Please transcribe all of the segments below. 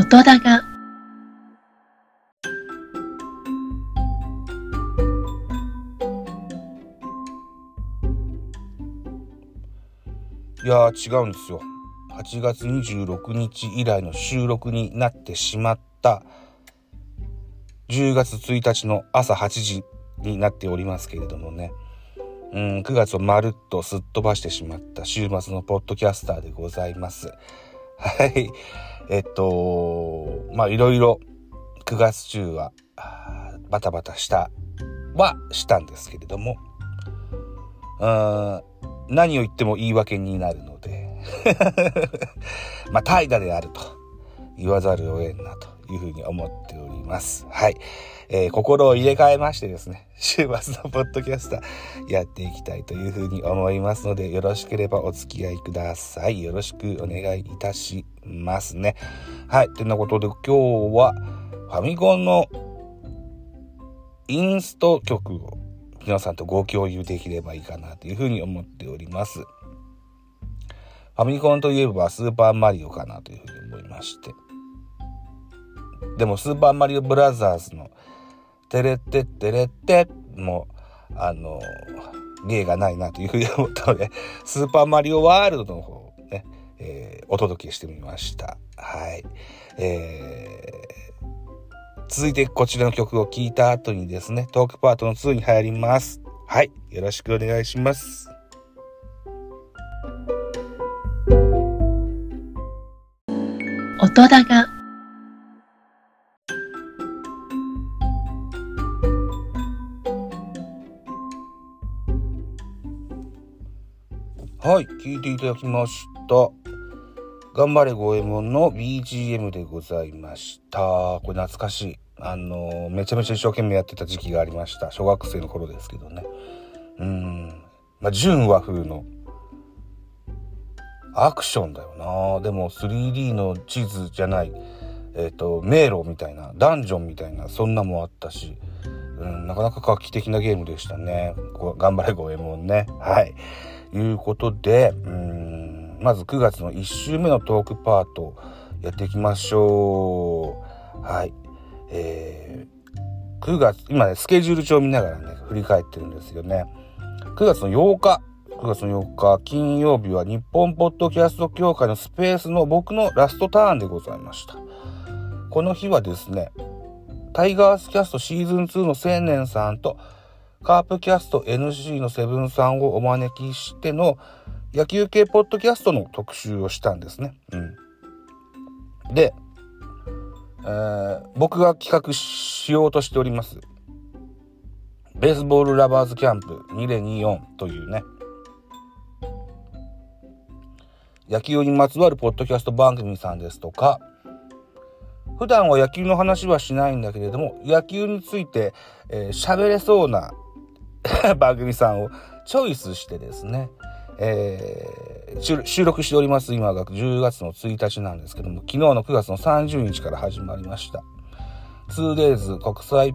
音高いや違うんですよ。8月26日以来の収録になってしまった10月1日の朝8時になっておりますけれどもね。うん、9月をまるっとすっ飛ばしてしまった週末のポッドキャスターでございます。はい。えっと、まあいろいろ9月中はバタバタしたはしたんですけれども、うん、何を言っても言い訳になるので まあ怠惰であると言わざるを得んなというふうに思っております。はい。えー、心を入れ替えましてですね、週末のポッドキャスターやっていきたいというふうに思いますので、よろしければお付き合いください。よろしくお願いいたしますね。はい。てなことで今日はファミコンのインスト曲を皆さんとご共有できればいいかなというふうに思っております。ファミコンといえばスーパーマリオかなというふうに思いまして。でもスーパーマリオブラザーズのテレッテッテレッテもあの芸がないなというふうに思ったのでスーパーマリオワールドの方、えー、お届けしてみました。はい。えー、続いてこちらの曲を聴いた後にですねトークパートの2に入ります。はい。よろしくお願いします。音高はい、聞いていただきました。頑張れ五右衛門の BGM でございました。これ懐かしい。あの、めちゃめちゃ一生懸命やってた時期がありました。小学生の頃ですけどね。うん。まあ、純和風のアクションだよな。でも 3D の地図じゃない、えっ、ー、と、迷路みたいな、ダンジョンみたいな、そんなもあったし、うん、なかなか画期的なゲームでしたね。頑張れ五右衛門ね。はい。いうことで、うん、まず9月の1週目のトークパートやっていきましょう。はい。えー、9月、今ね、スケジュール帳見ながらね、振り返ってるんですよね。9月の8日、9月の8日、金曜日は日本ポッドキャスト協会のスペースの僕のラストターンでございました。この日はですね、タイガースキャストシーズン2の青年さんとカープキャスト NC のセブンさんをお招きしての野球系ポッドキャストの特集をしたんですね。うん。で、えー、僕が企画しようとしております。ベースボールラバーズキャンプ2024というね、野球にまつわるポッドキャスト番組さんですとか、普段は野球の話はしないんだけれども、野球について喋、えー、れそうな 番組さんをチョイスしてですね、えー、収録しております今が10月の1日なんですけども、昨日の9月の30日から始まりました。2days 国際、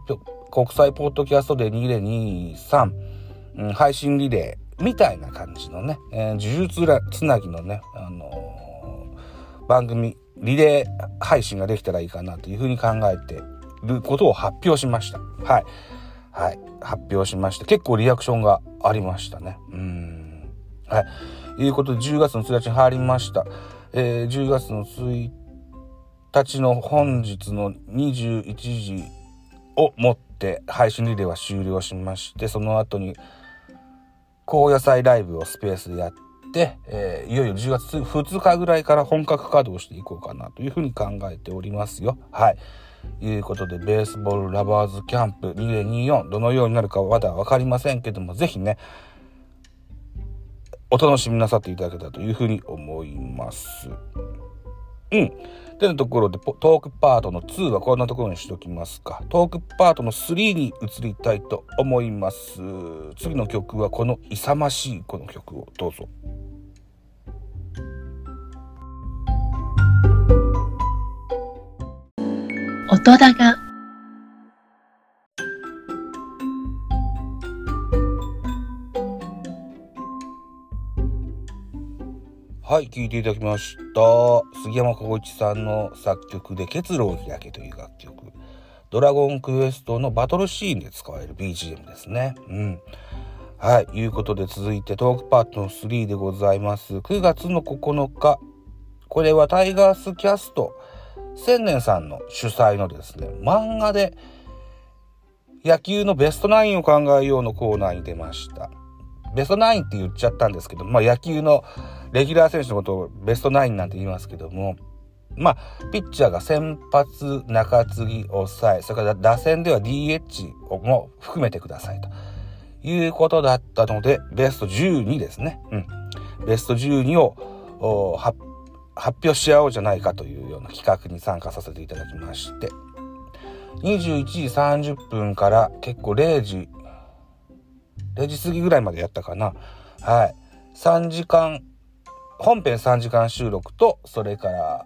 国際ポッドキャストで2023、配信リレーみたいな感じのね、えー、呪術つなぎのね、あのー、番組、リレー配信ができたらいいかなというふうに考えてることを発表しました。はい。はい、発表しまして、結構リアクションがありましたね。うん。はい。いうことで、10月の1日に入りました。えー、10月の1日の本日の21時をもって配信リレーは終了しまして、その後に、高野菜ライブをスペースでやって、えー、いよいよ10月2日ぐらいから本格稼働していこうかなというふうに考えておりますよ。はい。いうことで、ベースボールラバーズキャンプ2024、どのようになるかはまだ分かりませんけども、ぜひね、お楽しみなさっていただけたらというふうに思います。うん。てなところで、トークパートの2はこんなところにしときますか。トークパートの3に移りたいと思います。次の曲はこの勇ましいこの曲をどうぞ。音高はい、聴いていただきました。杉山浩一さんの作曲で結露を開けという楽曲。ドラゴンクエストのバトルシーンで使われる BGM ですね。うん。はい、いうことで続いてトークパートの3でございます。9月の9日。これはタイガースキャスト千年さんの主催のですね、漫画で野球のベストナインを考えようのコーナーに出ました。ベストナインって言っちゃったんですけど、まあ野球のレギュラー選手のことをベストナインなんて言いますけども、まあ、ピッチャーが先発、中継ぎ、抑え、それから打線では DH をも含めてくださいということだったので、ベスト12ですね。うん。ベスト12を発表し合おうじゃないかというような企画に参加させていただきまして、21時30分から結構0時、0時過ぎぐらいまでやったかな。はい。3時間、本編3時間収録と、それから、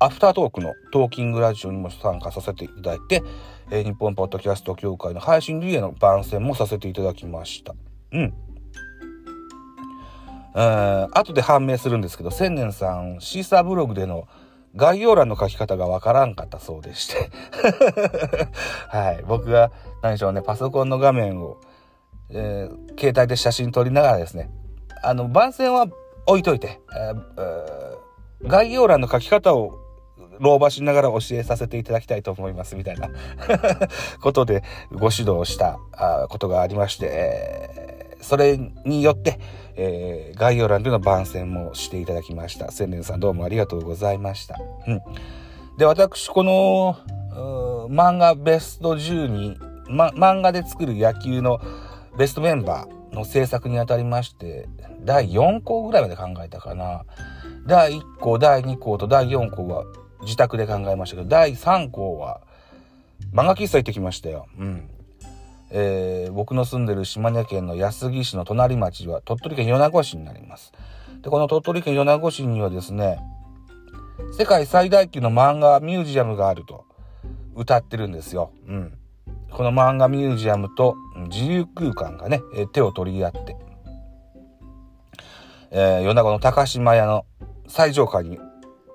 アフタートークのトーキングラジオにも参加させていただいて、えー日本ポッドキャスト協会の配信リレーの番宣もさせていただきました。うん。えー後で判明するんですけど、千年さん、シーサーブログでの概要欄の書き方がわからんかったそうでして。はい。僕が、何でしょうね、パソコンの画面を、えー携帯で写真撮りながらですね、あの、番宣は置いといて、えー概要欄の書き方を老婆しながら教えさせていただきたいと思います、みたいな ことでご指導したことがありまして、それによって、えー概要欄での番宣もしていただきました。千年さんどうもありがとうございました。うん。で、私、この、漫画ベスト10に、ま、漫画で作る野球のベストメンバーの制作にあたりまして、第4項ぐらいまで考えたかな。第1項、第2項と第4項は自宅で考えましたけど、第3項は漫画喫茶行ってきましたよ。うん。えー僕の住んでる島根県の安来市の隣町は鳥取県米子市になります。で、この鳥取県米子市にはですね、世界最大級の漫画ミュージアムがあると歌ってるんですよ。うん。この漫画ミュージアムと自由空間がね、手を取り合って、えー米子の高島屋の最上階に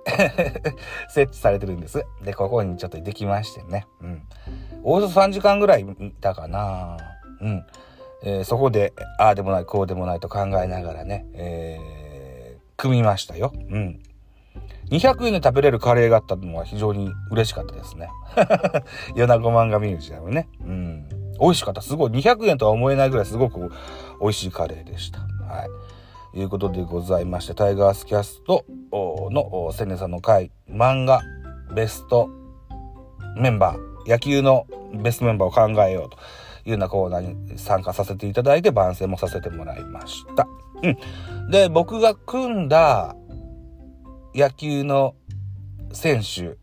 設置されてるんです。で、ここにちょっと行ってきましてね。うん。およそ3時間ぐらいいたかな。うん。えーそこで、ああでもない、こうでもないと考えながらね、えー組みましたよ。うん。200円で食べれるカレーがあったのは非常に嬉しかったですね。米子漫画ミュージアムね。うん。美味しかった。すごい。200円とは思えないぐらいすごく美味しいカレーでした。はい。いうことでございまして、タイガースキャストの千年さんの回、漫画ベストメンバー、野球のベストメンバーを考えようというようなコーナーに参加させていただいて番宣もさせてもらいました。うん。で、僕が組んだ野球の選手、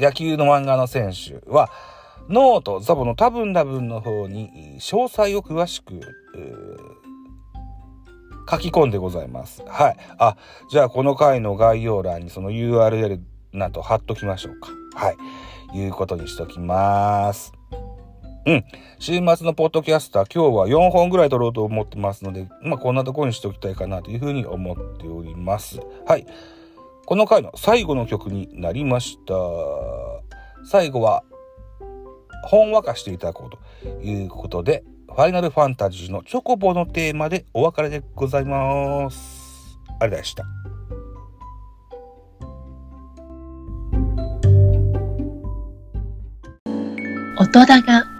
野球の漫画の選手は、ノート、ザボの多分多分の方に詳細を詳しく、書き込んでございます。はい。あ、じゃあこの回の概要欄にその URL など貼っときましょうか。はい。いうことにしときます。うん。週末のポッドキャスター、今日は4本ぐらい撮ろうと思ってますので、まあこんなところにしておきたいかなというふうに思っております。はい。この回の最後の曲になりました。最後は、ほんわかしていただこうということで、ファイナルファンタジーのチョコボのテーマでお別れでございます。ありがとうございました。音高